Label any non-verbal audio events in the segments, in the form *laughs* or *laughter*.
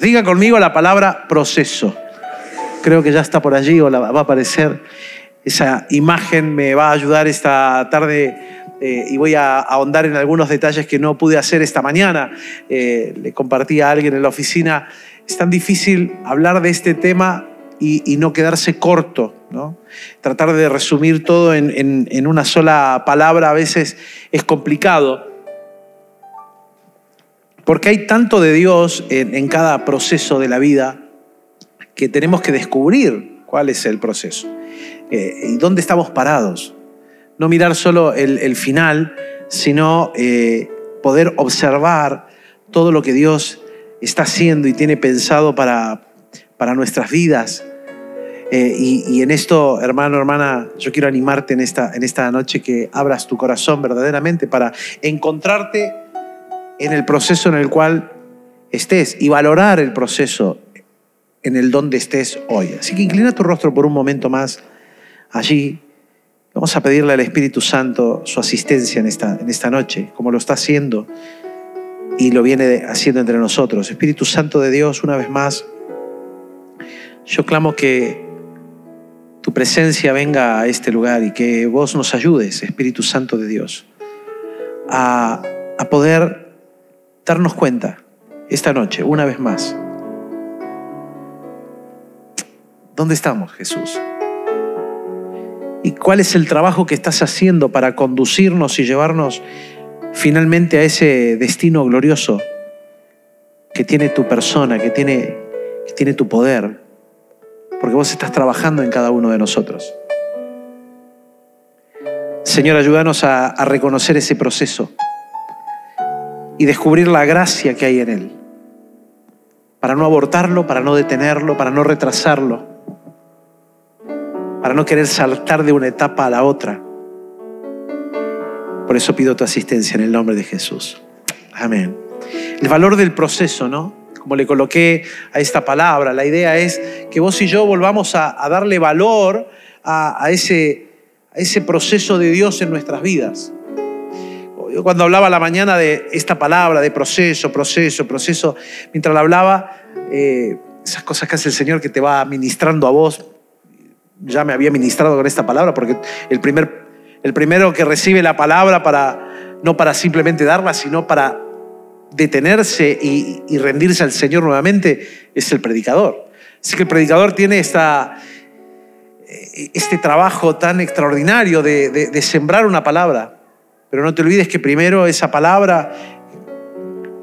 Diga conmigo la palabra proceso. Creo que ya está por allí o va a aparecer. Esa imagen me va a ayudar esta tarde eh, y voy a ahondar en algunos detalles que no pude hacer esta mañana. Eh, le compartí a alguien en la oficina. Es tan difícil hablar de este tema y, no quedarse corto. ¿no? Tratar de resumir todo en una sola palabra a veces es complicado. Porque hay tanto de Dios en, cada proceso de la vida que tenemos que descubrir cuál es el proceso eh, y dónde estamos parados. No mirar solo el, final, sino eh, poder observar todo lo que Dios está haciendo y tiene pensado para, para nuestras vidas. Eh, y, en esto, hermano, hermana, yo quiero animarte en esta, en esta noche que abras tu corazón verdaderamente para encontrarte en el proceso en el cual estés y valorar el proceso en el donde estés hoy. Así que inclina tu rostro por un momento más allí. Vamos a pedirle al Espíritu Santo su asistencia en esta, en esta noche, como lo está haciendo y lo viene haciendo entre nosotros. Espíritu Santo de Dios, una vez más, yo clamo que tu presencia venga a este lugar y que vos nos ayudes, Espíritu Santo de Dios, a, a poder darnos cuenta esta noche, una vez más. ¿Dónde estamos, Jesús? ¿Y cuál es el trabajo que estás haciendo para conducirnos y llevarnos finalmente a ese destino glorioso que tiene tu persona, que tiene, tiene tu poder? Porque vos estás trabajando en cada uno de nosotros. Señor, ayúdanos a reconocer ese proceso y descubrir la gracia que hay en Él. Para no abortarlo, para no detenerlo, para no retrasarlo, para no querer saltar de una etapa a la otra. Por eso pido tu asistencia en el nombre de Jesús. Amén. El valor del proceso, ¿no? Como le coloqué a esta palabra, la idea es que vos y yo volvamos a, darle valor a, ese, a ese proceso de Dios en nuestras vidas cuando hablaba la mañana de esta palabra, de proceso, proceso, proceso, mientras la hablaba, eh, esas cosas que hace el Señor que te va ministrando a vos, ya me había ministrado con esta palabra, porque el, primer, el primero que recibe la palabra para, no para simplemente darla, sino para detenerse y, rendirse al Señor nuevamente, es el predicador. Así que el predicador tiene esta, eh, este trabajo tan extraordinario de sembrar una palabra pero no te olvides que primero esa palabra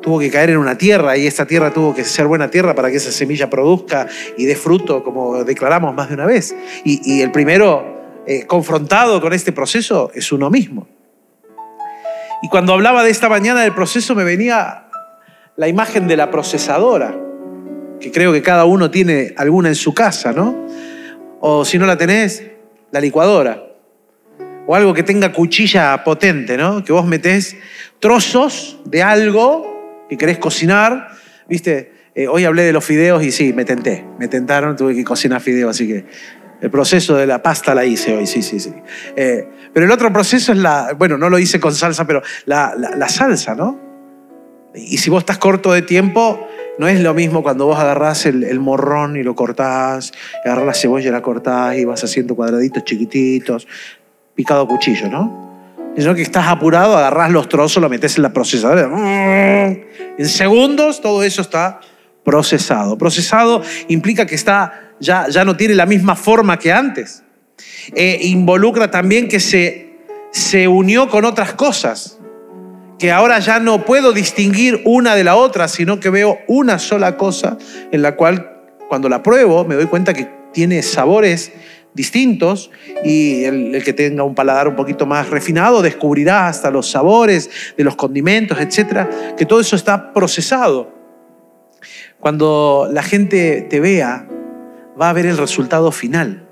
tuvo que caer en una tierra y esta tierra tuvo que ser buena tierra para que esa semilla produzca y dé fruto, como declaramos más de una vez. Y, el primero eh, confrontado con este proceso es uno mismo. Y cuando hablaba de esta mañana del proceso me venía la imagen de la procesadora, que creo que cada uno tiene alguna en su casa, ¿no? O si no la tenés, la licuadora o algo que tenga cuchilla potente, ¿no? Que vos metés trozos de algo que querés cocinar, ¿viste? Eh, hoy hablé de los fideos y sí, me tenté, me tentaron, tuve que cocinar fideos, así que el proceso de la pasta la hice hoy, sí, sí, sí. Eh, pero el otro proceso es la, bueno, no lo hice con salsa, pero la, la, salsa, ¿no? Y si vos estás corto de tiempo, no es lo mismo cuando vos agarrás el, morrón y lo cortás, agarrás la cebolla y la cortás y vas haciendo cuadraditos chiquititos picado a cuchillo, ¿no? Sino que estás apurado, agarras los trozos, lo metes en la procesadora. En segundos todo eso está procesado. Procesado implica que está, ya, ya no tiene la misma forma que antes. E involucra también que se, se unió con otras cosas, que ahora ya no puedo distinguir una de la otra, sino que veo una sola cosa en la cual cuando la pruebo me doy cuenta que tiene sabores distintos y el, que tenga un paladar un poquito más refinado descubrirá hasta los sabores de los condimentos, etcétera, que todo eso está procesado. Cuando la gente te vea, va a ver el resultado final,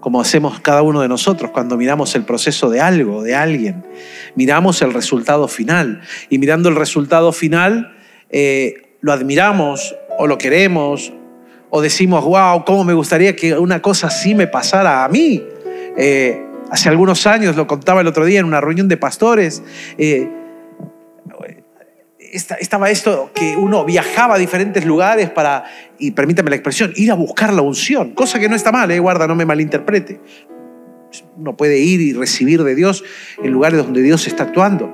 como hacemos cada uno de nosotros cuando miramos el proceso de algo, de alguien. Miramos el resultado final y mirando el resultado final eh, lo admiramos o lo queremos o decimos, wow, cómo me gustaría que una cosa así me pasara a mí. Eh, hace algunos años, lo contaba el otro día en una reunión de pastores, eh, estaba esto que uno viajaba a diferentes lugares para, y permítame la expresión, ir a buscar la unción, cosa que no está mal, ¿eh? guarda, no me malinterprete. Uno puede ir y recibir de Dios en lugares donde Dios está actuando.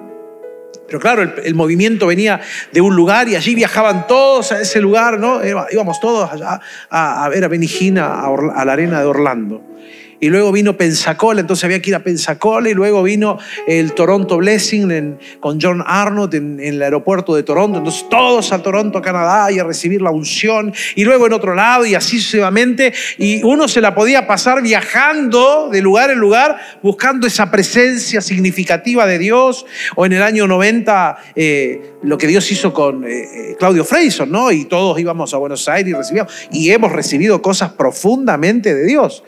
Pero claro, el, movimiento venía de un lugar y allí viajaban todos a ese lugar, ¿no? Íbamos todos allá a, ver a Benigina, a la arena de Orlando. Y luego vino Pensacola, entonces había que ir a Pensacola, y luego vino el Toronto Blessing con John Arnott en, el aeropuerto de Toronto, entonces todos a Toronto, Canadá, y a recibir la unción, y luego en otro lado, y así sucesivamente, y uno se la podía pasar viajando de lugar en lugar, buscando esa presencia significativa de Dios, o en el año 90, eh, lo que Dios hizo con eh, eh, Claudio Fraser, ¿no? Y todos íbamos a Buenos Aires y recibíamos, y hemos recibido cosas profundamente de Dios.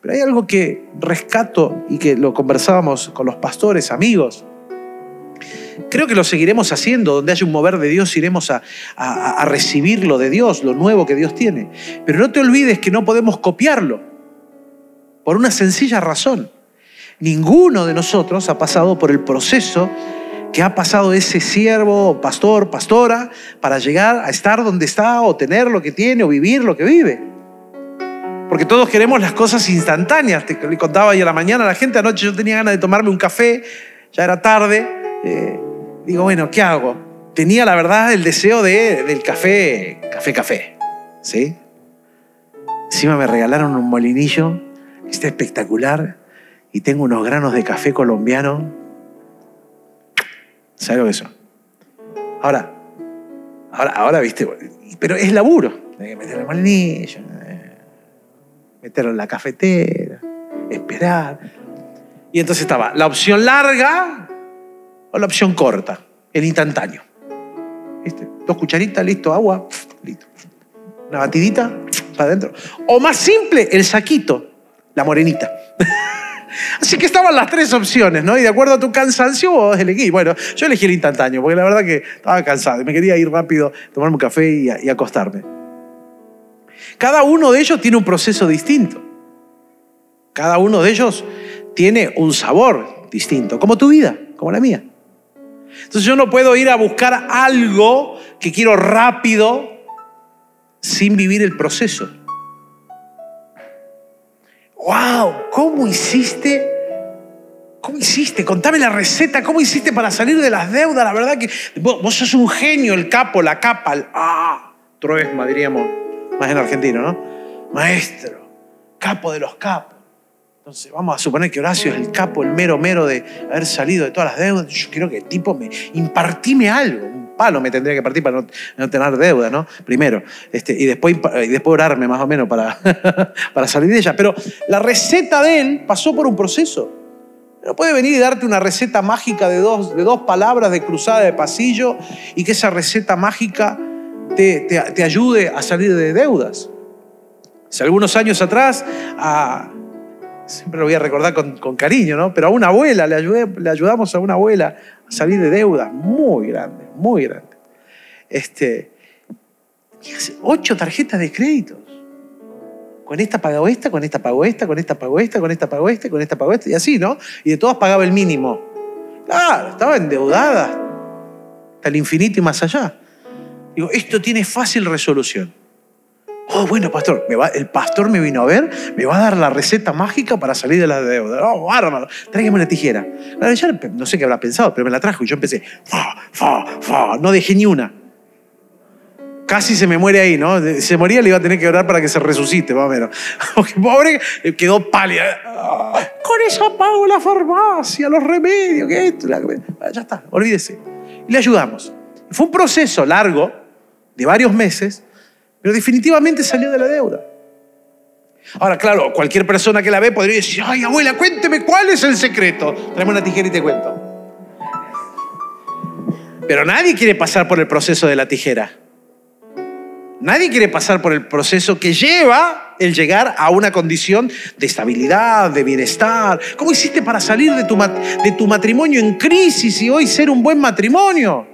Pero hay algo que rescato y que lo conversábamos con los pastores, amigos. Creo que lo seguiremos haciendo, donde haya un mover de Dios iremos a, a, recibir lo de Dios, lo nuevo que Dios tiene. Pero no te olvides que no podemos copiarlo, por una sencilla razón. Ninguno de nosotros ha pasado por el proceso que ha pasado ese siervo, pastor, pastora, para llegar a estar donde está o tener lo que tiene o vivir lo que vive. Porque todos queremos las cosas instantáneas. Te contaba ayer a la mañana la gente, anoche yo tenía ganas de tomarme un café, ya era tarde. Eh, digo, bueno, ¿qué hago? Tenía la verdad el deseo de, del café, café, café. ¿Sí? Encima me regalaron un molinillo, está espectacular, y tengo unos granos de café colombiano. ¿Sabes lo que eso? Ahora, ahora, ahora, viste, pero es laburo. Hay que meter el molinillo, meterlo en la cafetera, esperar. Y entonces estaba la opción larga o la opción corta, el instantáneo. ¿Viste? Dos cucharitas, listo, agua, listo. Una batidita, para adentro. O más simple, el saquito, la morenita. *laughs* Así que estaban las tres opciones, ¿no? Y de acuerdo a tu cansancio, vos elegí. Bueno, yo elegí el instantáneo, porque la verdad que estaba cansado y me quería ir rápido, tomarme un café y acostarme. Cada uno de ellos tiene un proceso distinto. Cada uno de ellos tiene un sabor distinto, como tu vida, como la mía. Entonces yo no puedo ir a buscar algo que quiero rápido sin vivir el proceso. ¡Wow! ¿Cómo hiciste? ¿Cómo hiciste? Contame la receta. ¿Cómo hiciste para salir de las deudas? La verdad que vos, sos un genio, el capo, la capa, el ah, truesma, diríamos más en argentino, ¿no? Maestro, capo de los capos. Entonces, vamos a suponer que Horacio es el capo, el mero mero de haber salido de todas las deudas. Yo quiero que el tipo me impartime algo. Palo me tendría que partir para no, tener deuda, ¿no? Primero. Este, y, después, y después orarme más o menos para, *laughs* para salir de ella. Pero la receta de él pasó por un proceso. No puede venir y darte una receta mágica de dos, de dos palabras de cruzada de pasillo y que esa receta mágica te, ayude a salir de deudas. Hace algunos años atrás, siempre lo voy a recordar con, cariño, ¿no? Pero a una abuela, le, ayudé, le ayudamos a una abuela a salir de deudas muy grandes, muy grandes. Este, ocho tarjetas de créditos. Con esta pagó esta, con esta pagó esta, con esta pagó esta, con esta pagó esta, con esta pagó esta, y así, ¿no? Y de todas pagaba el mínimo. Claro, estaba endeudada hasta el infinito y más allá. Digo, esto tiene fácil resolución. Oh, bueno, pastor, el pastor me vino a ver, me va a dar la receta mágica para salir de la deuda. Oh, bárbaro, tráigame una tijera. no sé qué habrá pensado, pero me la trajo y yo empecé, fa, fa, fa, no dejé ni una. Casi se me muere ahí, ¿no? Se moría, le iba a tener que orar para que se resucite, más o menos. *laughs* pobre, quedó pálida. Con eso pago la farmacia, los remedios, que esto. Ya está, olvídese. Y le ayudamos. Fue un proceso largo, de varios meses, pero definitivamente salió de la deuda. Ahora, claro, cualquier persona que la ve podría decir, ay abuela, cuénteme cuál es el secreto. Traeme una tijera y te cuento. Pero nadie quiere pasar por el proceso de la tijera. Nadie quiere pasar por el proceso que lleva el llegar a una condición de estabilidad, de bienestar. ¿Cómo hiciste para salir de tu, de tu matrimonio en crisis y hoy ser un buen matrimonio?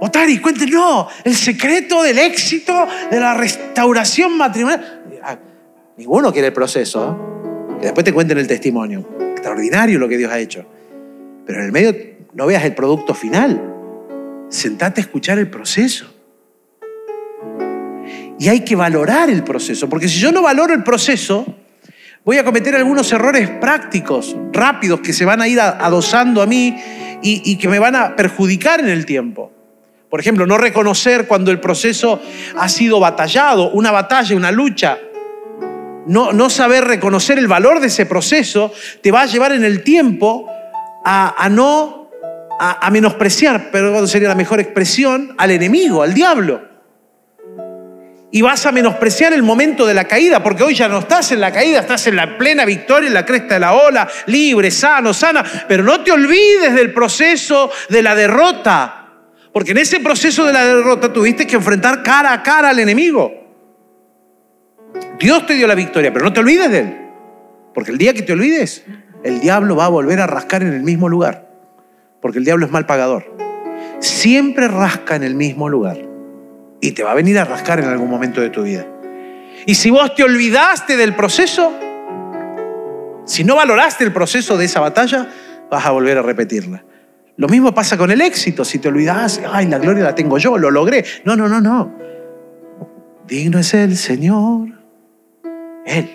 Otari, cuéntenos el secreto del éxito de la restauración matrimonial. Ah, ninguno quiere el proceso. ¿eh? Que después te cuenten el testimonio. Extraordinario lo que Dios ha hecho. Pero en el medio no veas el producto final. Sentate a escuchar el proceso. Y hay que valorar el proceso, porque si yo no valoro el proceso, voy a cometer algunos errores prácticos, rápidos, que se van a ir adosando a mí y, que me van a perjudicar en el tiempo. Por ejemplo, no reconocer cuando el proceso ha sido batallado, una batalla, una lucha. No, no saber reconocer el valor de ese proceso te va a llevar en el tiempo a, no, a, a menospreciar, pero sería la mejor expresión, al enemigo, al diablo. Y vas a menospreciar el momento de la caída, porque hoy ya no estás en la caída, estás en la plena victoria, en la cresta de la ola, libre, sano, sana, pero no te olvides del proceso de la derrota, porque en ese proceso de la derrota tuviste que enfrentar cara a cara al enemigo. Dios te dio la victoria, pero no te olvides de él, porque el día que te olvides, el diablo va a volver a rascar en el mismo lugar, porque el diablo es mal pagador. Siempre rasca en el mismo lugar y te va a venir a rascar en algún momento de tu vida. Y si vos te olvidaste del proceso, si no valoraste el proceso de esa batalla, vas a volver a repetirla. Lo mismo pasa con el éxito. Si te olvidas, ay, la gloria la tengo yo, lo logré. No, no, no, no. Digno es el Señor. Él.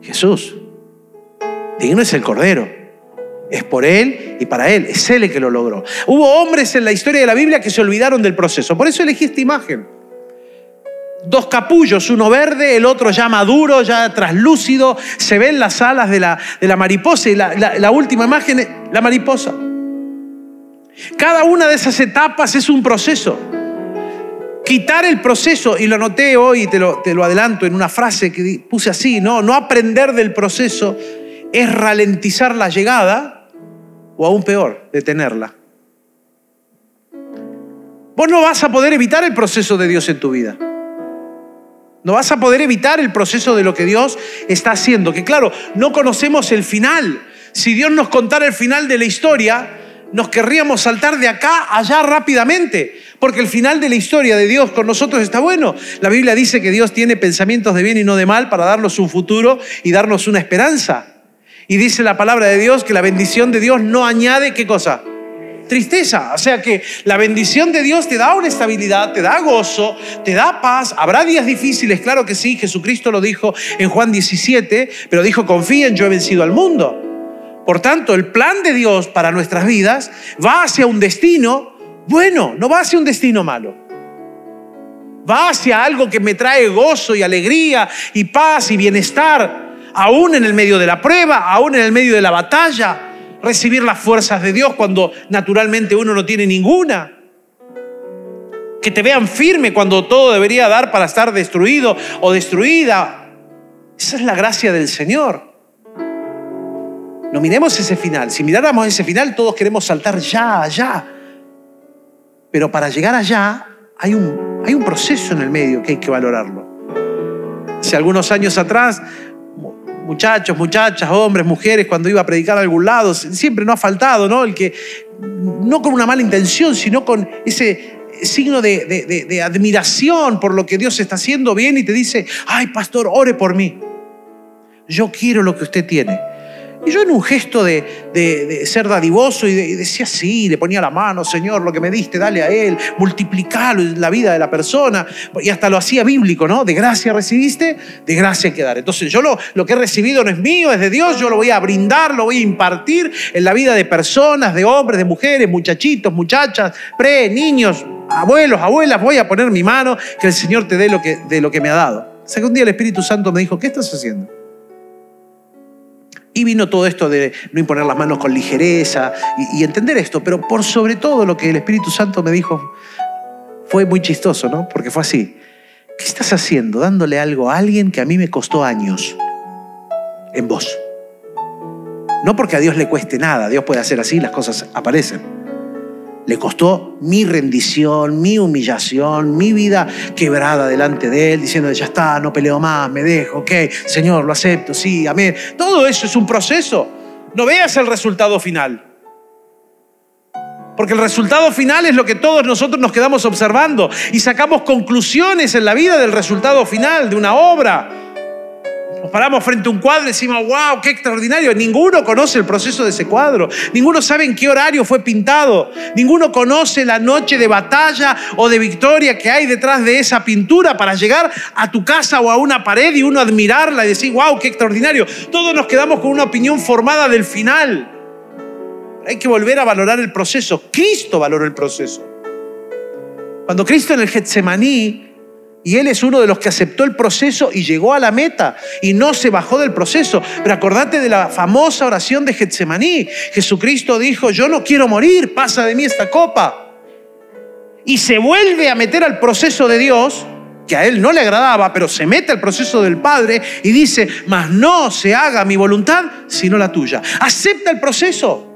Jesús. Digno es el Cordero. Es por Él y para Él. Es Él el que lo logró. Hubo hombres en la historia de la Biblia que se olvidaron del proceso. Por eso elegí esta imagen. Dos capullos, uno verde, el otro ya maduro, ya traslúcido. Se ven las alas de la, de la mariposa y la, la última imagen, la mariposa. Cada una de esas etapas es un proceso. Quitar el proceso, y lo anoté hoy, te lo, te lo adelanto en una frase que puse así, no, no aprender del proceso es ralentizar la llegada o aún peor, detenerla. Vos no vas a poder evitar el proceso de Dios en tu vida. No vas a poder evitar el proceso de lo que Dios está haciendo. Que claro, no conocemos el final. Si Dios nos contara el final de la historia, nos querríamos saltar de acá allá rápidamente, porque el final de la historia de Dios con nosotros está bueno. La Biblia dice que Dios tiene pensamientos de bien y no de mal para darnos un futuro y darnos una esperanza. Y dice la palabra de Dios que la bendición de Dios no añade qué cosa? Tristeza. O sea que la bendición de Dios te da una estabilidad, te da gozo, te da paz. Habrá días difíciles, claro que sí. Jesucristo lo dijo en Juan 17, pero dijo, confíen, yo he vencido al mundo. Por tanto, el plan de Dios para nuestras vidas va hacia un destino bueno, no va hacia un destino malo. Va hacia algo que me trae gozo y alegría y paz y bienestar aún en el medio de la prueba, aún en el medio de la batalla, recibir las fuerzas de Dios cuando naturalmente uno no tiene ninguna. Que te vean firme cuando todo debería dar para estar destruido o destruida. Esa es la gracia del Señor. No miremos ese final. Si miráramos ese final, todos queremos saltar ya, allá. Pero para llegar allá hay un, hay un proceso en el medio que hay que valorarlo. Hace algunos años atrás muchachos, muchachas, hombres, mujeres, cuando iba a predicar a algún lado, siempre no ha faltado, ¿no? El que, no con una mala intención, sino con ese signo de, de admiración por lo que Dios está haciendo bien y te dice, ay, pastor, ore por mí. Yo quiero lo que usted tiene. Y yo en un gesto de, ser dadivoso y, decía sí, le ponía la mano, Señor, lo que me diste, dale a Él, multiplicalo en la vida de la persona. Y hasta lo hacía bíblico, ¿no? De gracia recibiste, de gracia hay que dar. Entonces yo lo, lo que he recibido no es mío, es de Dios, yo lo voy a brindar, lo voy a impartir en la vida de personas, de hombres, de mujeres, muchachitos, muchachas, pre, niños, abuelos, abuelas, voy a poner mi mano, que el Señor te dé lo que, de lo que me ha dado. O sea que un día el Espíritu Santo me dijo, ¿qué estás haciendo? Y vino todo esto de no imponer las manos con ligereza y, entender esto, pero por sobre todo lo que el Espíritu Santo me dijo fue muy chistoso, ¿no? Porque fue así. ¿Qué estás haciendo? Dándole algo a alguien que a mí me costó años en vos. No porque a Dios le cueste nada, Dios puede hacer así, las cosas aparecen. Le costó mi rendición, mi humillación, mi vida quebrada delante de Él, diciendo, ya está, no peleo más, me dejo, ok, Señor, lo acepto, sí, amén. Todo eso es un proceso. No veas el resultado final. Porque el resultado final es lo que todos nosotros nos quedamos observando y sacamos conclusiones en la vida del resultado final de una obra. Nos paramos frente a un cuadro y decimos, wow, qué extraordinario. Ninguno conoce el proceso de ese cuadro. Ninguno sabe en qué horario fue pintado. Ninguno conoce la noche de batalla o de victoria que hay detrás de esa pintura para llegar a tu casa o a una pared y uno admirarla y decir, wow, qué extraordinario. Todos nos quedamos con una opinión formada del final. Hay que volver a valorar el proceso. Cristo valoró el proceso. Cuando Cristo en el Getsemaní y él es uno de los que aceptó el proceso y llegó a la meta y no se bajó del proceso. Pero acordate de la famosa oración de Getsemaní. Jesucristo dijo, yo no quiero morir, pasa de mí esta copa. Y se vuelve a meter al proceso de Dios, que a él no le agradaba, pero se mete al proceso del Padre y dice, mas no se haga mi voluntad, sino la tuya. Acepta el proceso.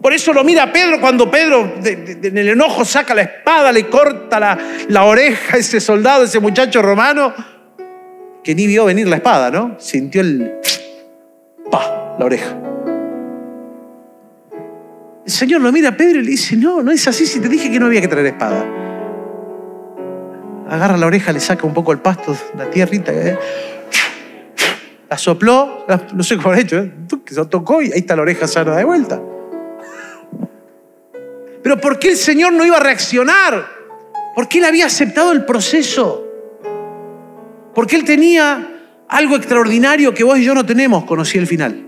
Por eso lo mira Pedro cuando Pedro en el enojo saca la espada, le corta la, oreja a ese soldado, ese muchacho romano, que ni vio venir la espada, ¿no? Sintió el... ¡Pa! La oreja. El Señor lo mira a Pedro y le dice, no, no es así si te dije que no había que traer espada. Agarra la oreja, le saca un poco el pasto, la tierrita, ¿eh? la sopló, no sé cómo ha hecho, ¿eh? se tocó y ahí está la oreja sana de vuelta. Pero ¿por qué el Señor no iba a reaccionar? Porque Él había aceptado el proceso. Porque Él tenía algo extraordinario que vos y yo no tenemos, conocí el final.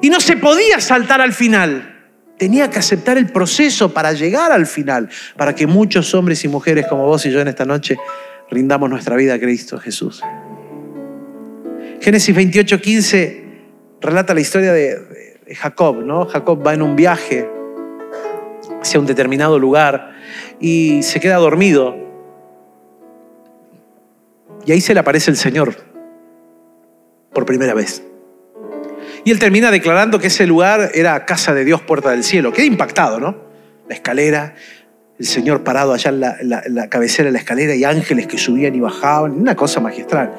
Y no se podía saltar al final. Tenía que aceptar el proceso para llegar al final, para que muchos hombres y mujeres como vos y yo en esta noche rindamos nuestra vida a Cristo Jesús. Génesis 28, 15 relata la historia de, Jacob, ¿no? Jacob va en un viaje hacia un determinado lugar y se queda dormido. Y ahí se le aparece el Señor por primera vez. Y él termina declarando que ese lugar era casa de Dios, puerta del cielo. Queda impactado, ¿no? La escalera, el Señor parado allá en la, la cabecera de la escalera y ángeles que subían y bajaban, una cosa magistral.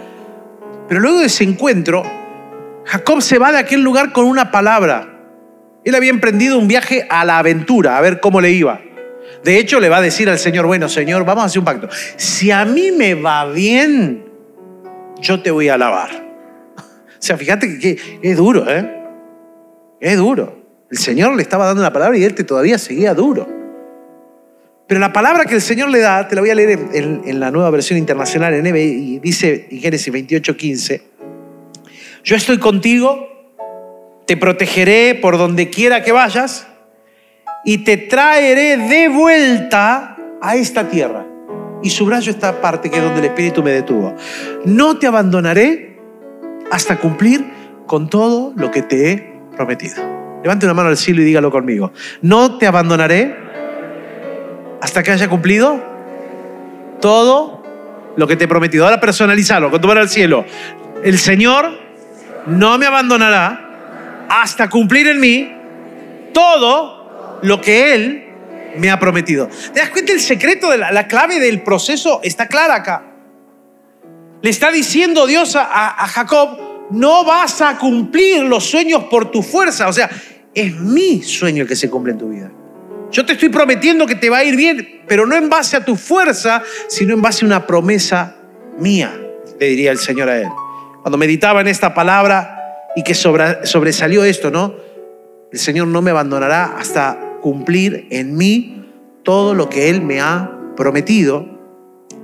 Pero luego de ese encuentro, Jacob se va de aquel lugar con una palabra. Él había emprendido un viaje a la aventura, a ver cómo le iba. De hecho, le va a decir al Señor, bueno, Señor, vamos a hacer un pacto. Si a mí me va bien, yo te voy a alabar. *laughs* O sea, fíjate que, es duro, ¿eh? Es duro. El Señor le estaba dando una palabra y él te todavía seguía duro. Pero la palabra que el Señor le da, te la voy a leer en, la nueva versión internacional en y dice en Génesis 28, 15 yo estoy contigo, te protegeré por donde quiera que vayas y te traeré de vuelta a esta tierra. Y subrayo esta parte que es donde el Espíritu me detuvo. No te abandonaré hasta cumplir con todo lo que te he prometido. Levante una mano al cielo y dígalo conmigo. No te abandonaré hasta que haya cumplido todo lo que te he prometido. Ahora personalizalo, con tu mano al cielo. El Señor no me abandonará hasta cumplir en mí todo lo que Él me ha prometido. ¿Te das cuenta? El secreto, de la, clave del proceso está clara acá. Le está diciendo Dios a, a Jacob, no vas a cumplir los sueños por tu fuerza. O sea, es mi sueño el que se cumple en tu vida. Yo te estoy prometiendo que te va a ir bien, pero no en base a tu fuerza, sino en base a una promesa mía, le diría el Señor a él cuando meditaba en esta palabra y que sobresalió esto, ¿no? El Señor no me abandonará hasta cumplir en mí todo lo que Él me ha prometido.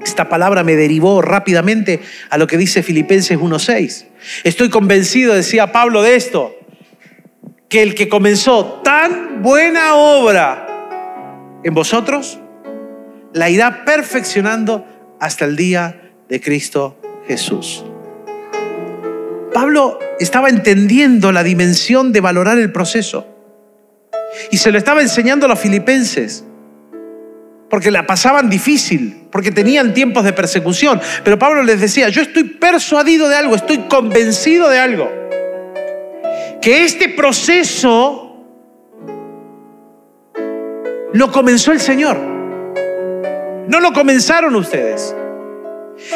Esta palabra me derivó rápidamente a lo que dice Filipenses 1.6. Estoy convencido, decía Pablo, de esto, que el que comenzó tan buena obra en vosotros, la irá perfeccionando hasta el día de Cristo Jesús. Pablo estaba entendiendo la dimensión de valorar el proceso. Y se lo estaba enseñando a los filipenses. Porque la pasaban difícil, porque tenían tiempos de persecución. Pero Pablo les decía, yo estoy persuadido de algo, estoy convencido de algo. Que este proceso lo comenzó el Señor. No lo comenzaron ustedes.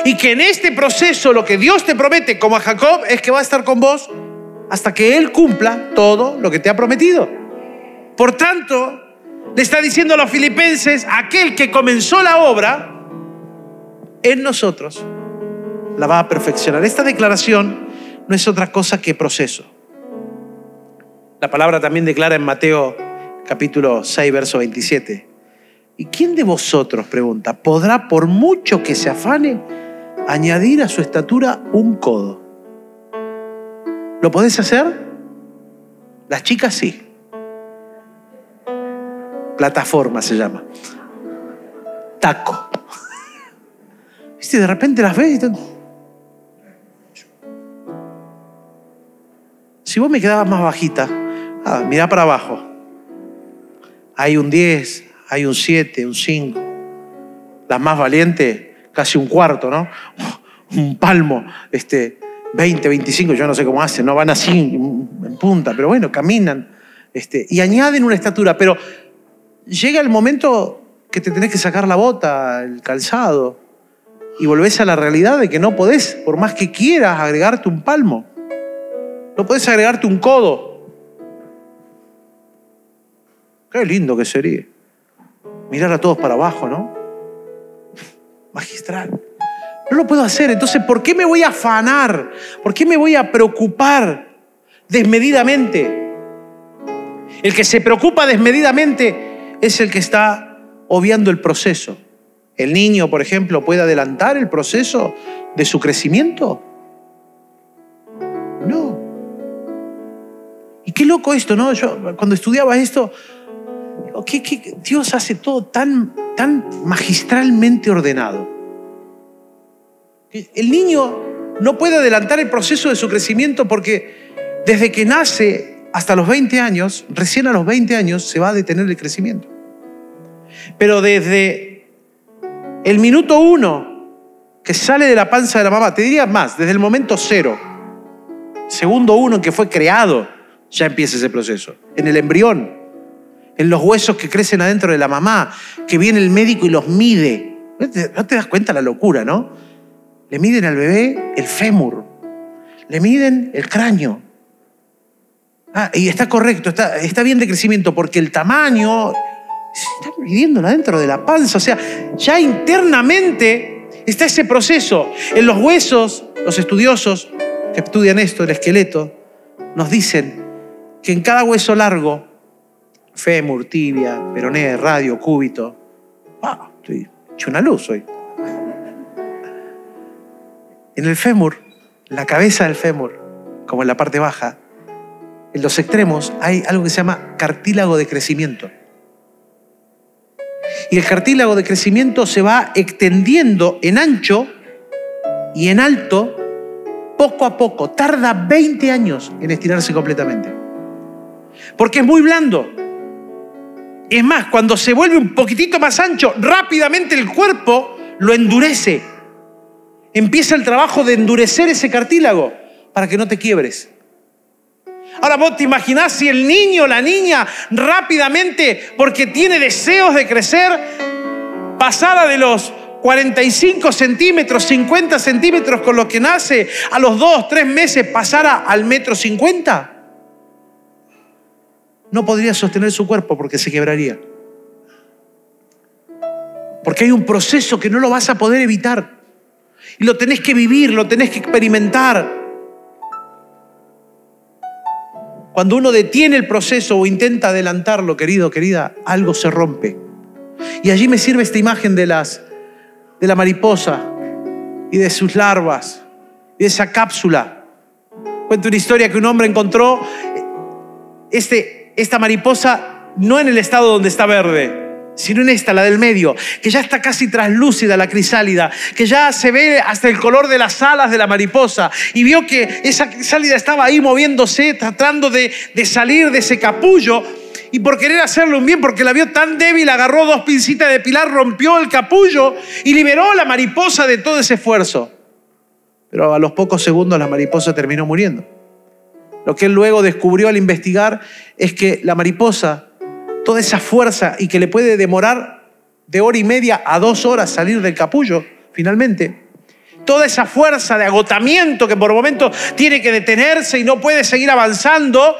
Y que en este proceso lo que Dios te promete, como a Jacob, es que va a estar con vos hasta que Él cumpla todo lo que te ha prometido. Por tanto, le está diciendo a los filipenses, aquel que comenzó la obra, en nosotros, la va a perfeccionar. Esta declaración no es otra cosa que proceso. La palabra también declara en Mateo capítulo 6, verso 27. ¿Y quién de vosotros, pregunta, podrá, por mucho que se afane, añadir a su estatura un codo? ¿Lo podés hacer? Las chicas sí. Plataforma se llama. Taco. *laughs* ¿Viste? De repente las ves y. Si vos me quedabas más bajita, ah, mirá para abajo. Hay un 10, hay un 7, un 5. Las más valientes, casi un cuarto, ¿no? *laughs* Un palmo, este, 20, 25, yo no sé cómo hacen, no van así en punta, pero bueno, caminan este, y añaden una estatura. Pero llega el momento que te tenés que sacar la bota, el calzado, y volvés a la realidad de que no podés, por más que quieras, agregarte un palmo. No podés agregarte un codo. Qué lindo que sería. Mirar a todos para abajo, ¿no? Magistral. No lo puedo hacer. Entonces, ¿por qué me voy a afanar? ¿Por qué me voy a preocupar desmedidamente? El que se preocupa desmedidamente es el que está obviando el proceso. El niño, por ejemplo, puede adelantar el proceso de su crecimiento. No. Y qué loco esto, ¿no? Yo cuando estudiaba esto, ¿qué, Dios hace todo tan, tan magistralmente ordenado. El niño no puede adelantar el proceso de su crecimiento porque desde que nace hasta los 20 años, recién a los 20 años, se va a detener el crecimiento. Pero desde el minuto uno que sale de la panza de la mamá, te diría más, desde el momento cero, segundo uno en que fue creado, ya empieza ese proceso. En el embrión, en los huesos que crecen adentro de la mamá, que viene el médico y los mide. No te das cuenta la locura, ¿no? Le miden al bebé el fémur, le miden el cráneo. Ah, y está correcto, está, está bien de crecimiento, porque el tamaño se está midiendo adentro de la panza. O sea, ya internamente está ese proceso. En los huesos, los estudiosos que estudian esto, el esqueleto, nos dicen que en cada hueso largo, fémur, tibia, peroné, radio, cúbito, wow, estoy hecho una luz hoy. En el fémur, la cabeza del fémur, como en la parte baja, en los extremos hay algo que se llama cartílago de crecimiento. Y el cartílago de crecimiento se va extendiendo en ancho y en alto poco a poco. Tarda 20 años en estirarse completamente. Porque es muy blando. Es más, cuando se vuelve un poquitito más ancho, rápidamente el cuerpo lo endurece. Empieza el trabajo de endurecer ese cartílago para que no te quiebres. Ahora vos te imaginás si el niño o la niña rápidamente, porque tiene deseos de crecer, pasara de los 45 centímetros, 50 centímetros con lo que nace, a los 2, 3 meses pasara al metro 50 no podría sostener su cuerpo porque se quebraría. Porque hay un proceso que no lo vas a poder evitar. Y lo tenés que vivir, lo tenés que experimentar. Cuando uno detiene el proceso o intenta adelantarlo, querido, querida, algo se rompe. Y allí me sirve esta imagen de, las, de la mariposa y de sus larvas y de esa cápsula. Cuento una historia que un hombre encontró este esta mariposa no en el estado donde está verde, sino en esta, la del medio, que ya está casi translúcida la crisálida, que ya se ve hasta el color de las alas de la mariposa, y vio que esa crisálida estaba ahí moviéndose, tratando de, de salir de ese capullo, y por querer hacerle un bien, porque la vio tan débil, agarró dos pincitas de pilar, rompió el capullo y liberó a la mariposa de todo ese esfuerzo. Pero a los pocos segundos la mariposa terminó muriendo. Lo que él luego descubrió al investigar es que la mariposa, toda esa fuerza y que le puede demorar de hora y media a dos horas salir del capullo, finalmente, toda esa fuerza de agotamiento que por momentos tiene que detenerse y no puede seguir avanzando,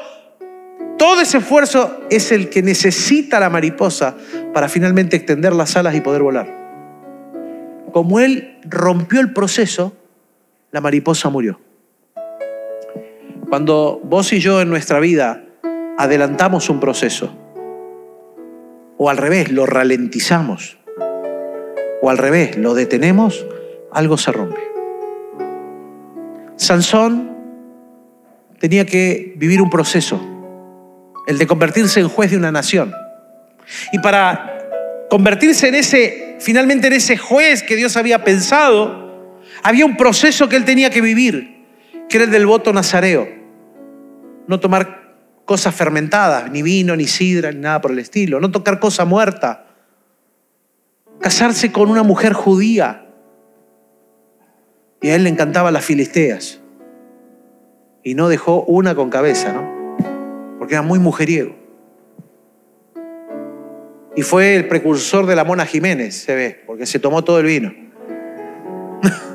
todo ese esfuerzo es el que necesita la mariposa para finalmente extender las alas y poder volar. como él rompió el proceso, la mariposa murió. Cuando vos y yo en nuestra vida adelantamos un proceso, o al revés, lo ralentizamos, o al revés, lo detenemos, algo se rompe. Sansón tenía que vivir un proceso, el de convertirse en juez de una nación. Y para convertirse en ese, finalmente en ese juez que Dios había pensado, había un proceso que él tenía que vivir, que era el del voto nazareo. No tomar cosas fermentadas, ni vino, ni sidra, ni nada por el estilo. No tocar cosa muerta. Casarse con una mujer judía. Y a él le encantaban las filisteas. Y no dejó una con cabeza, ¿no? Porque era muy mujeriego. Y fue el precursor de la Mona Jiménez, se ve, porque se tomó todo el vino. *laughs*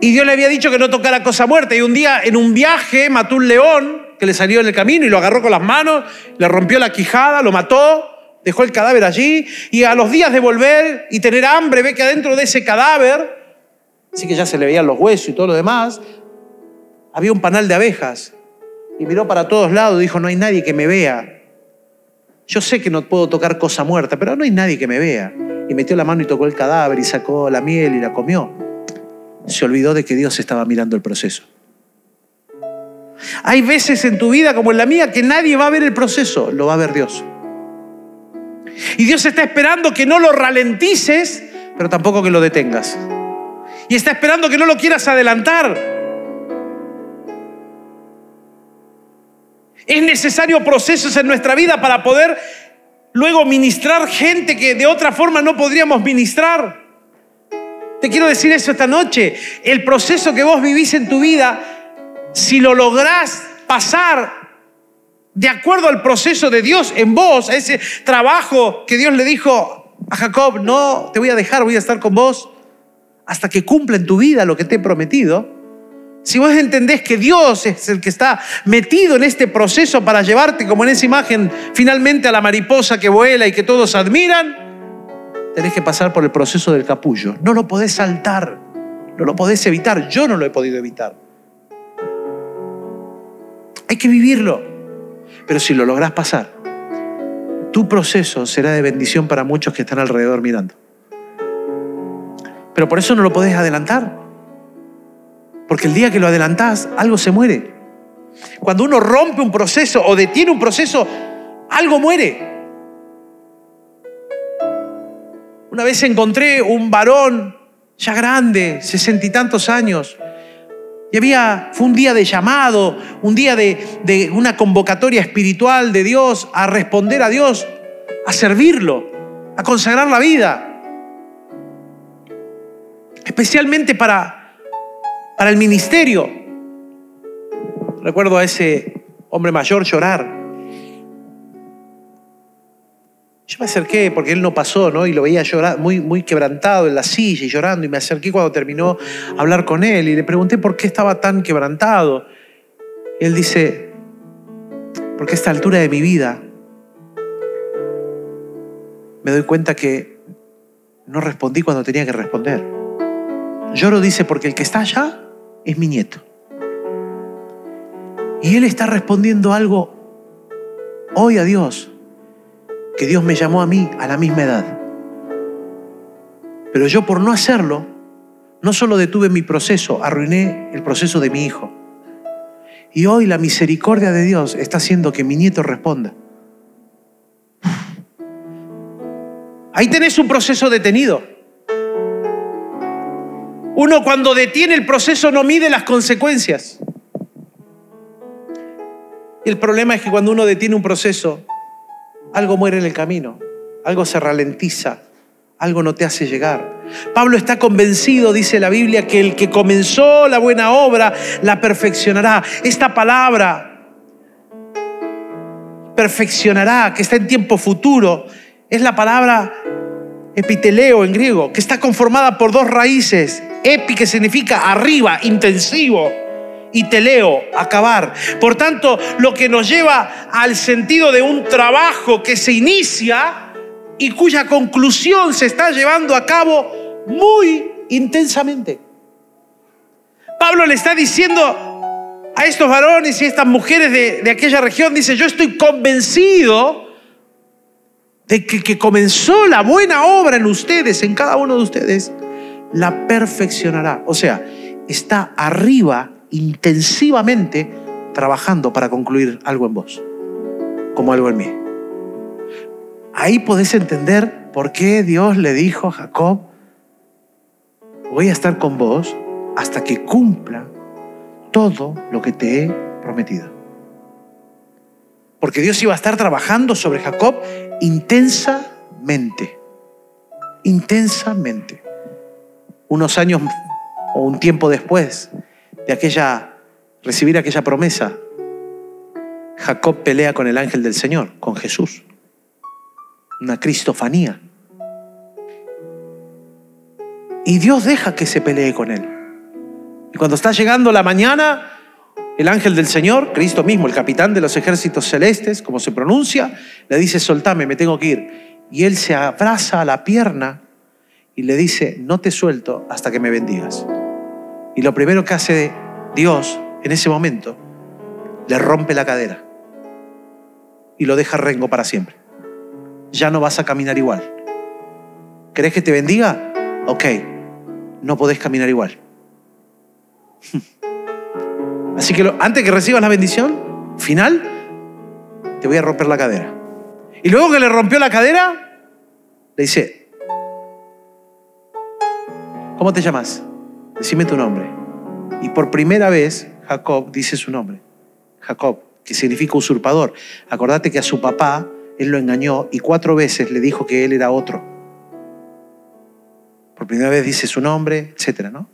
y Dios le había dicho que no tocara cosa muerta. Y un día en un viaje mató un león que le salió en el camino y lo agarró con las manos, le rompió la quijada, lo mató, dejó el cadáver allí. Y a los días de volver y tener hambre, ve que adentro de ese cadáver, así que ya se le veían los huesos y todo lo demás, había un panal de abejas y miró para todos lados y dijo, no hay nadie que me vea. Yo sé que no puedo tocar cosa muerta, pero no hay nadie que me vea. Y metió la mano y tocó el cadáver y sacó la miel y la comió. Se olvidó de que Dios estaba mirando el proceso. Hay veces en tu vida, como en la mía, que nadie va a ver el proceso, lo va a ver Dios. Y Dios está esperando que no lo ralentices, pero tampoco que lo detengas. Y está esperando que no lo quieras adelantar, Es necesario procesos en nuestra vida para poder luego ministrar gente que de otra forma no podríamos ministrar. Te quiero decir eso esta noche. El proceso que vos vivís en tu vida, si lo lográs pasar de acuerdo al proceso de Dios en vos, a ese trabajo que Dios le dijo a Jacob, no te voy a dejar, voy a estar con vos hasta que cumpla en tu vida lo que te he prometido si vos entendés que Dios es el que está metido en este proceso para llevarte, como en esa imagen, finalmente a la mariposa que vuela y que todos admiran, tenés que pasar por el proceso del capullo. No lo podés saltar, no lo podés evitar. Yo no lo he podido evitar. Hay que vivirlo. Pero si lo lográs pasar, tu proceso será de bendición para muchos que están alrededor mirando. Pero por eso no lo podés adelantar. Porque el día que lo adelantás, algo se muere. Cuando uno rompe un proceso o detiene un proceso, algo muere. Una vez encontré un varón ya grande, sesenta y tantos años, y había, fue un día de llamado, un día de, de una convocatoria espiritual de Dios a responder a Dios, a servirlo, a consagrar la vida. Especialmente para para el ministerio. Recuerdo a ese hombre mayor llorar. Yo me acerqué porque él no pasó, ¿no? Y lo veía llorar, muy, muy quebrantado en la silla y llorando. Y me acerqué cuando terminó hablar con él y le pregunté por qué estaba tan quebrantado. Él dice, porque a esta altura de mi vida me doy cuenta que no respondí cuando tenía que responder. Lloro, dice, porque el que está allá es mi nieto. Y él está respondiendo algo hoy a Dios, que Dios me llamó a mí a la misma edad. Pero yo por no hacerlo, no solo detuve mi proceso, arruiné el proceso de mi hijo. Y hoy la misericordia de Dios está haciendo que mi nieto responda. Ahí tenés un proceso detenido. Uno cuando detiene el proceso no mide las consecuencias. El problema es que cuando uno detiene un proceso, algo muere en el camino, algo se ralentiza, algo no te hace llegar. Pablo está convencido, dice la Biblia, que el que comenzó la buena obra la perfeccionará. Esta palabra, perfeccionará, que está en tiempo futuro, es la palabra epiteleo en griego, que está conformada por dos raíces, Epi que significa arriba, intensivo, y teleo, acabar. Por tanto, lo que nos lleva al sentido de un trabajo que se inicia y cuya conclusión se está llevando a cabo muy intensamente. Pablo le está diciendo a estos varones y estas mujeres de, de aquella región, dice, yo estoy convencido de que, que comenzó la buena obra en ustedes, en cada uno de ustedes, la perfeccionará. O sea, está arriba intensivamente trabajando para concluir algo en vos, como algo en mí. Ahí podés entender por qué Dios le dijo a Jacob, voy a estar con vos hasta que cumpla todo lo que te he prometido. Porque Dios iba a estar trabajando sobre Jacob intensamente, intensamente. Unos años o un tiempo después aquella recibir aquella promesa, Jacob pelea con el ángel del Señor, con Jesús. Una cristofanía. Y Dios deja que se pelee con él. Y cuando está llegando la mañana, el ángel del Señor, Cristo mismo, el capitán de los ejércitos celestes, como se pronuncia, le dice, soltame, me tengo que ir. Y él se abraza a la pierna y le dice, no te suelto hasta que me bendigas. Y lo primero que hace Dios en ese momento, le rompe la cadera y lo deja rengo para siempre. Ya no vas a caminar igual. ¿Querés que te bendiga? Ok, no podés caminar igual. *laughs* Así que antes que recibas la bendición final, te voy a romper la cadera. Y luego que le rompió la cadera, le dice, ¿cómo te llamas? Decime tu nombre. Y por primera vez, Jacob dice su nombre. Jacob, que significa usurpador. Acordate que a su papá él lo engañó y cuatro veces le dijo que él era otro. Por primera vez dice su nombre, etcétera, ¿no?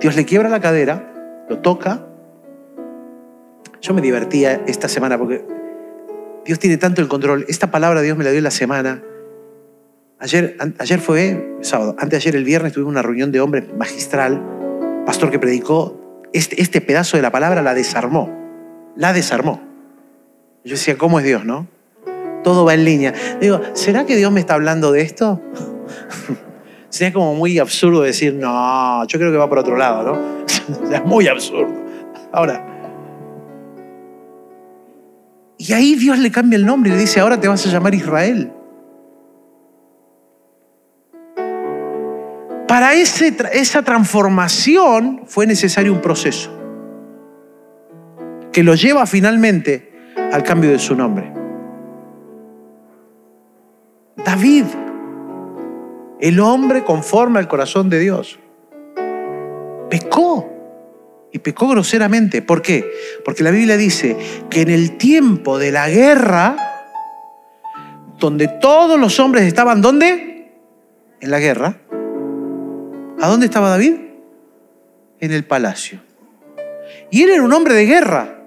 Dios le quiebra la cadera, lo toca. Yo me divertía esta semana porque Dios tiene tanto el control. Esta palabra Dios me la dio en la semana. Ayer, ayer fue sábado, antes ayer el viernes tuvimos una reunión de hombres magistral, pastor que predicó, este, este pedazo de la palabra la desarmó, la desarmó. Yo decía, ¿cómo es Dios, no? Todo va en línea. Digo, ¿será que Dios me está hablando de esto? *laughs* Sería como muy absurdo decir, no, yo creo que va por otro lado, ¿no? *laughs* es muy absurdo. Ahora, y ahí Dios le cambia el nombre y le dice, ahora te vas a llamar Israel. Para esa transformación fue necesario un proceso que lo lleva finalmente al cambio de su nombre. David el hombre conforme al corazón de Dios. Pecó. Y pecó groseramente. ¿Por qué? Porque la Biblia dice que en el tiempo de la guerra, donde todos los hombres estaban, ¿dónde? En la guerra. ¿A dónde estaba David? En el palacio. Y él era un hombre de guerra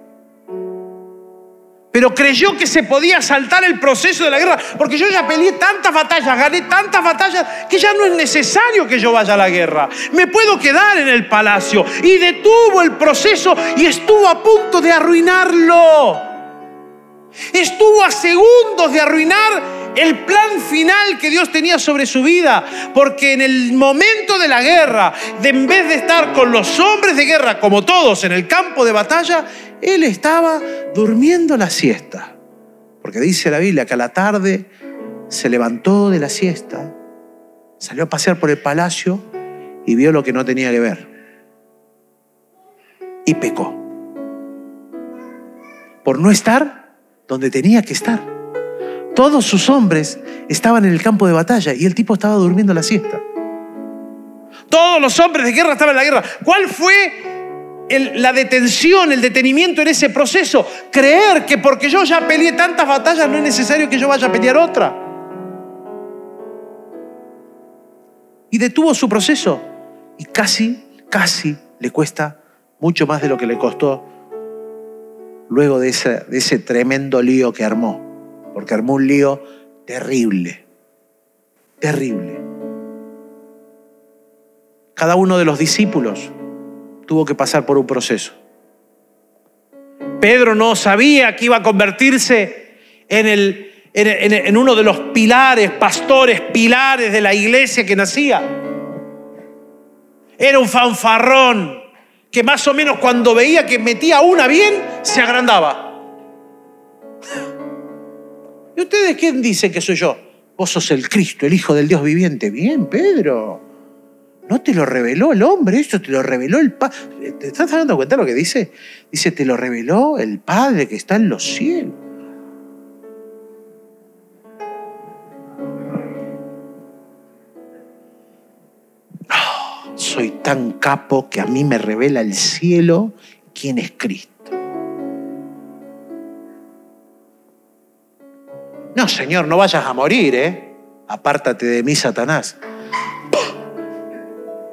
pero creyó que se podía saltar el proceso de la guerra, porque yo ya peleé tantas batallas, gané tantas batallas, que ya no es necesario que yo vaya a la guerra. Me puedo quedar en el palacio. Y detuvo el proceso y estuvo a punto de arruinarlo. Estuvo a segundos de arruinar el plan final que Dios tenía sobre su vida, porque en el momento de la guerra, de en vez de estar con los hombres de guerra como todos en el campo de batalla, él estaba durmiendo la siesta. Porque dice la Biblia que a la tarde se levantó de la siesta, salió a pasear por el palacio y vio lo que no tenía que ver. Y pecó. Por no estar donde tenía que estar. Todos sus hombres estaban en el campo de batalla y el tipo estaba durmiendo la siesta. Todos los hombres de guerra estaban en la guerra. ¿Cuál fue la detención, el detenimiento en ese proceso. Creer que porque yo ya peleé tantas batallas no es necesario que yo vaya a pelear otra. Y detuvo su proceso. Y casi, casi le cuesta mucho más de lo que le costó luego de ese, de ese tremendo lío que armó. Porque armó un lío terrible. Terrible. Cada uno de los discípulos tuvo que pasar por un proceso. Pedro no sabía que iba a convertirse en el, en, en uno de los pilares, pastores, pilares de la iglesia que nacía. Era un fanfarrón que más o menos cuando veía que metía una bien, se agrandaba. ¿Y ustedes quién dice que soy yo? Vos sos el Cristo, el Hijo del Dios viviente. Bien, Pedro. No te lo reveló el hombre, esto te lo reveló el Padre. ¿Te estás dando cuenta lo que dice? Dice, te lo reveló el Padre que está en los cielos. Oh, soy tan capo que a mí me revela el cielo quién es Cristo. No, Señor, no vayas a morir, ¿eh? Apártate de mí, Satanás.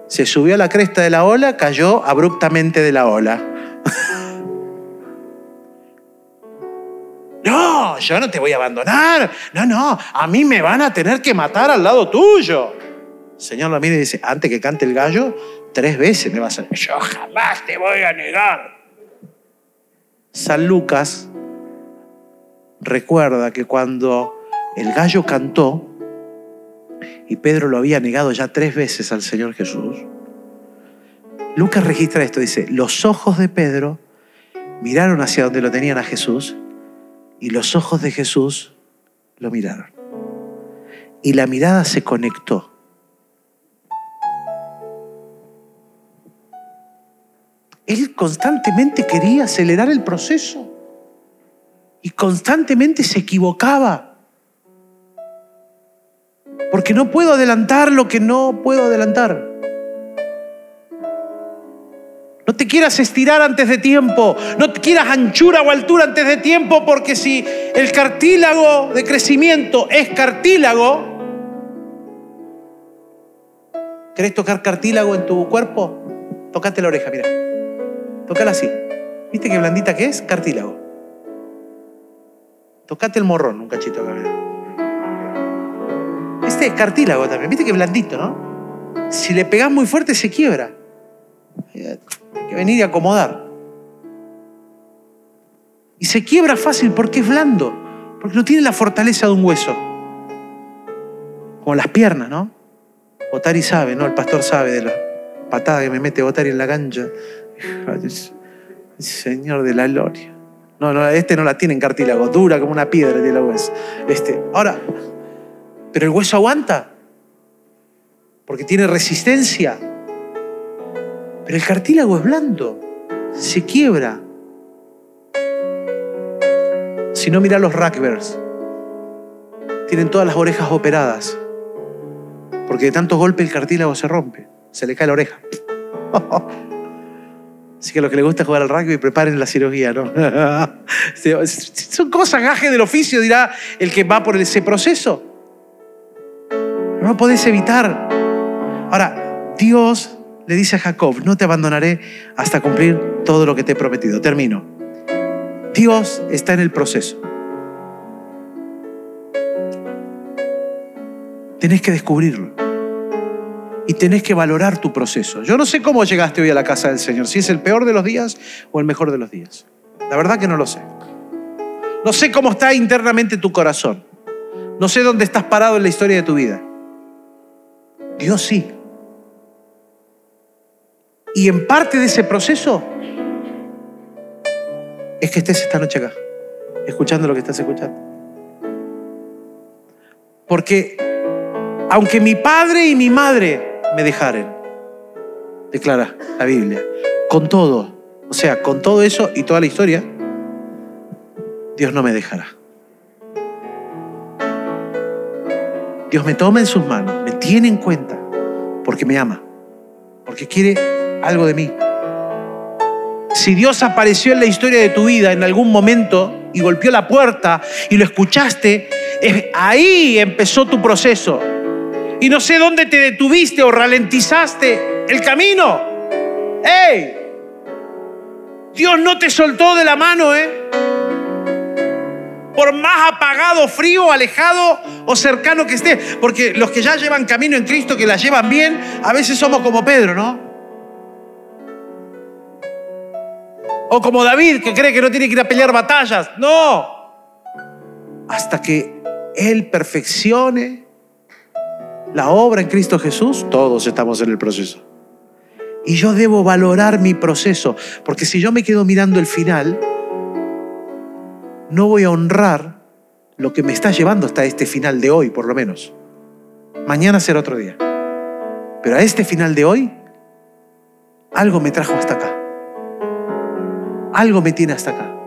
Se subió a la cresta de la ola, cayó abruptamente de la ola. *laughs* No, yo no te voy a abandonar. No, no, a mí me van a tener que matar al lado tuyo. El Señor lo mira y dice, antes que cante el gallo, tres veces me vas a... Yo jamás te voy a negar. San Lucas recuerda que cuando el gallo cantó y Pedro lo había negado ya tres veces al Señor Jesús, Lucas registra esto, dice, los ojos de Pedro miraron hacia donde lo tenían a Jesús y los ojos de Jesús lo miraron. Y la mirada se conectó. Él constantemente quería acelerar el proceso y constantemente se equivocaba. Porque no puedo adelantar lo que no puedo adelantar. No te quieras estirar antes de tiempo. No te quieras anchura o altura antes de tiempo porque si el cartílago de crecimiento es cartílago, ¿querés tocar cartílago en tu cuerpo? Tocate la oreja, mira. Tócala así. ¿Viste qué blandita que es? Cartílago. Tocate el morrón un cachito acá. Este es cartílago también. Viste que blandito, ¿no? Si le pegas muy fuerte se quiebra. Hay que venir y acomodar. Y se quiebra fácil porque es blando. Porque no tiene la fortaleza de un hueso. Como las piernas, ¿no? Otari sabe, ¿no? El pastor sabe de la patada que me mete Otari en la cancha. Señor de la gloria. No, no, este no la tiene en cartílago, dura como una piedra tiene la hueso. Este, ahora, pero el hueso aguanta, porque tiene resistencia. Pero el cartílago es blando, se quiebra. Si no, mira los Rackbers. Tienen todas las orejas operadas. Porque de tantos golpes el cartílago se rompe. Se le cae la oreja. *laughs* Así que a los que les gusta jugar al rugby, preparen la cirugía, ¿no? *laughs* Son cosas, gajes del oficio, dirá el que va por ese proceso. No podés evitar. Ahora, Dios le dice a Jacob, no te abandonaré hasta cumplir todo lo que te he prometido. Termino. Dios está en el proceso. Tenés que descubrirlo y tenés que valorar tu proceso. Yo no sé cómo llegaste hoy a la casa del Señor, si es el peor de los días o el mejor de los días. La verdad que no lo sé. No sé cómo está internamente tu corazón. No sé dónde estás parado en la historia de tu vida. Dios sí. Y en parte de ese proceso es que estés esta noche acá, escuchando lo que estás escuchando. Porque aunque mi padre y mi madre me dejaren, declara la Biblia. Con todo, o sea, con todo eso y toda la historia, Dios no me dejará. Dios me toma en sus manos, me tiene en cuenta, porque me ama, porque quiere algo de mí. Si Dios apareció en la historia de tu vida en algún momento y golpeó la puerta y lo escuchaste, ahí empezó tu proceso y no sé dónde te detuviste o ralentizaste el camino. ¡Ey! Dios no te soltó de la mano, ¿eh? Por más apagado, frío, alejado o cercano que esté. Porque los que ya llevan camino en Cristo, que la llevan bien, a veces somos como Pedro, ¿no? O como David, que cree que no tiene que ir a pelear batallas. No. Hasta que Él perfeccione la obra en Cristo Jesús, todos estamos en el proceso. Y yo debo valorar mi proceso, porque si yo me quedo mirando el final, no voy a honrar lo que me está llevando hasta este final de hoy, por lo menos. Mañana será otro día. Pero a este final de hoy, algo me trajo hasta acá. Algo me tiene hasta acá.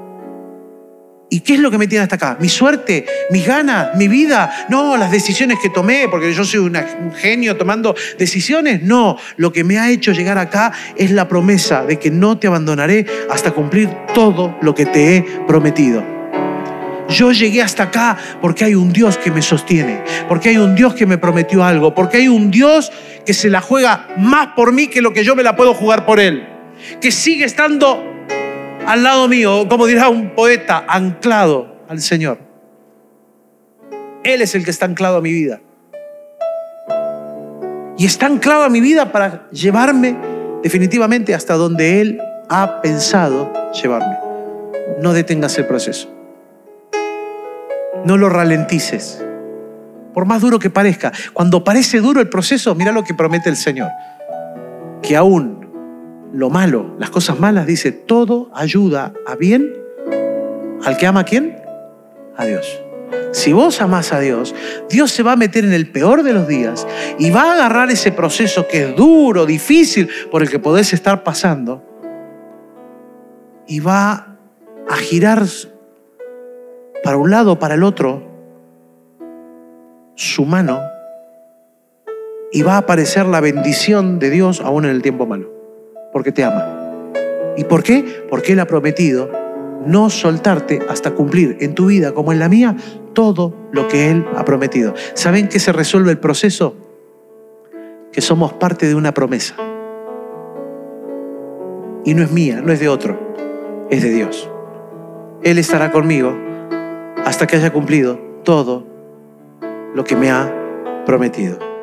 ¿Y qué es lo que me tiene hasta acá? ¿Mi suerte? ¿Mis ganas? ¿Mi vida? No, las decisiones que tomé, porque yo soy un genio tomando decisiones. No, lo que me ha hecho llegar acá es la promesa de que no te abandonaré hasta cumplir todo lo que te he prometido. Yo llegué hasta acá porque hay un Dios que me sostiene, porque hay un Dios que me prometió algo, porque hay un Dios que se la juega más por mí que lo que yo me la puedo jugar por Él, que sigue estando al lado mío, como dirá un poeta, anclado al Señor. Él es el que está anclado a mi vida. Y está anclado a mi vida para llevarme definitivamente hasta donde Él ha pensado llevarme. No detengas el proceso. No lo ralentices. Por más duro que parezca. Cuando parece duro el proceso, mira lo que promete el Señor. Que aún lo malo, las cosas malas, dice, todo ayuda a bien al que ama a quién? A Dios. Si vos amás a Dios, Dios se va a meter en el peor de los días y va a agarrar ese proceso que es duro, difícil, por el que podés estar pasando, y va a girar para un lado para el otro su mano y va a aparecer la bendición de Dios aún en el tiempo malo, porque te ama. ¿Y por qué? Porque Él ha prometido no soltarte hasta cumplir en tu vida como en la mía todo lo que Él ha prometido. ¿Saben qué se resuelve el proceso? Que somos parte de una promesa. Y no es mía, no es de otro, es de Dios. Él estará conmigo hasta que haya cumplido todo lo que me ha prometido.